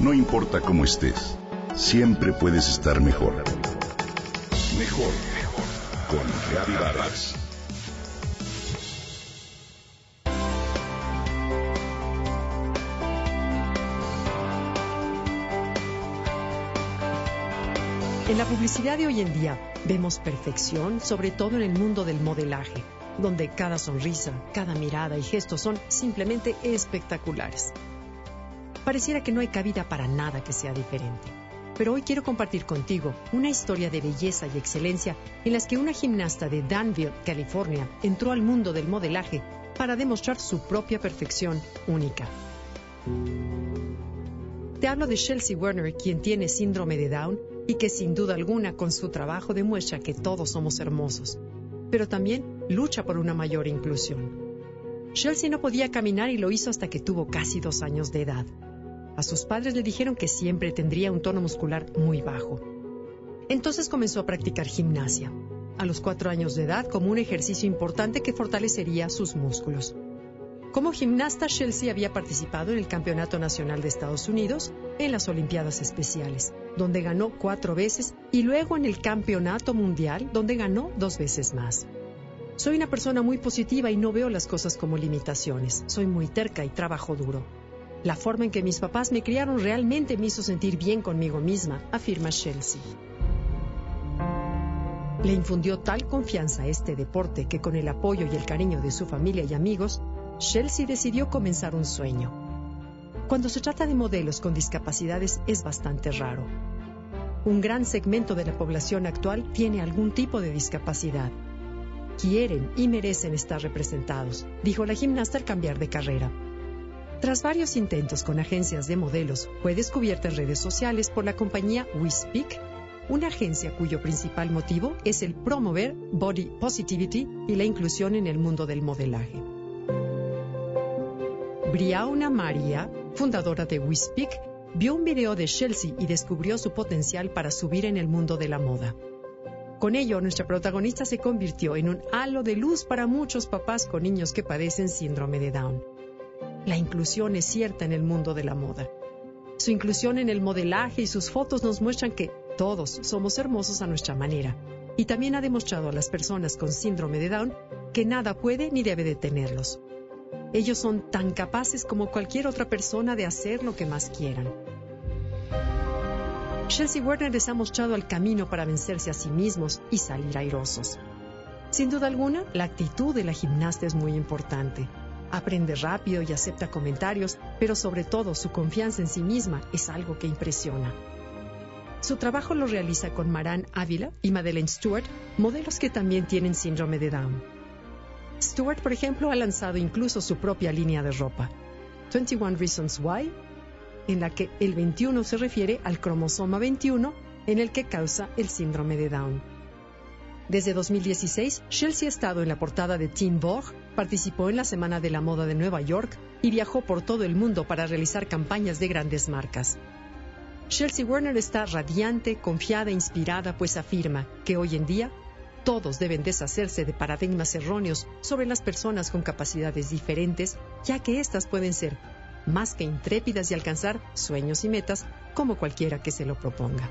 No importa cómo estés, siempre puedes estar mejor. Mejor, mejor. Con Vargas. En la publicidad de hoy en día vemos perfección, sobre todo en el mundo del modelaje, donde cada sonrisa, cada mirada y gesto son simplemente espectaculares. Pareciera que no hay cabida para nada que sea diferente. Pero hoy quiero compartir contigo una historia de belleza y excelencia en las que una gimnasta de Danville, California, entró al mundo del modelaje para demostrar su propia perfección única. Te hablo de Chelsea Werner, quien tiene síndrome de Down y que sin duda alguna con su trabajo demuestra que todos somos hermosos, pero también lucha por una mayor inclusión. Chelsea no podía caminar y lo hizo hasta que tuvo casi dos años de edad. A sus padres le dijeron que siempre tendría un tono muscular muy bajo. Entonces comenzó a practicar gimnasia, a los cuatro años de edad como un ejercicio importante que fortalecería sus músculos. Como gimnasta, Chelsea había participado en el Campeonato Nacional de Estados Unidos, en las Olimpiadas Especiales, donde ganó cuatro veces, y luego en el Campeonato Mundial, donde ganó dos veces más. Soy una persona muy positiva y no veo las cosas como limitaciones. Soy muy terca y trabajo duro. La forma en que mis papás me criaron realmente me hizo sentir bien conmigo misma, afirma Chelsea. Le infundió tal confianza a este deporte que con el apoyo y el cariño de su familia y amigos, Chelsea decidió comenzar un sueño. Cuando se trata de modelos con discapacidades es bastante raro. Un gran segmento de la población actual tiene algún tipo de discapacidad. Quieren y merecen estar representados, dijo la gimnasta al cambiar de carrera. Tras varios intentos con agencias de modelos, fue descubierta en redes sociales por la compañía WeSpeak, una agencia cuyo principal motivo es el promover body positivity y la inclusión en el mundo del modelaje. Briauna Maria, fundadora de WeSpeak, vio un video de Chelsea y descubrió su potencial para subir en el mundo de la moda. Con ello, nuestra protagonista se convirtió en un halo de luz para muchos papás con niños que padecen síndrome de Down. La inclusión es cierta en el mundo de la moda. Su inclusión en el modelaje y sus fotos nos muestran que todos somos hermosos a nuestra manera. Y también ha demostrado a las personas con síndrome de Down que nada puede ni debe detenerlos. Ellos son tan capaces como cualquier otra persona de hacer lo que más quieran. Chelsea Werner les ha mostrado el camino para vencerse a sí mismos y salir airosos. Sin duda alguna, la actitud de la gimnasta es muy importante. Aprende rápido y acepta comentarios, pero sobre todo su confianza en sí misma es algo que impresiona. Su trabajo lo realiza con Maran Ávila y Madeleine Stewart, modelos que también tienen síndrome de Down. Stewart, por ejemplo, ha lanzado incluso su propia línea de ropa, 21 Reasons Why, en la que el 21 se refiere al cromosoma 21 en el que causa el síndrome de Down. Desde 2016, Chelsea ha estado en la portada de Teen Vogue, participó en la Semana de la Moda de Nueva York y viajó por todo el mundo para realizar campañas de grandes marcas. Chelsea Werner está radiante, confiada e inspirada, pues afirma que hoy en día todos deben deshacerse de paradigmas erróneos sobre las personas con capacidades diferentes, ya que éstas pueden ser más que intrépidas y alcanzar sueños y metas como cualquiera que se lo proponga.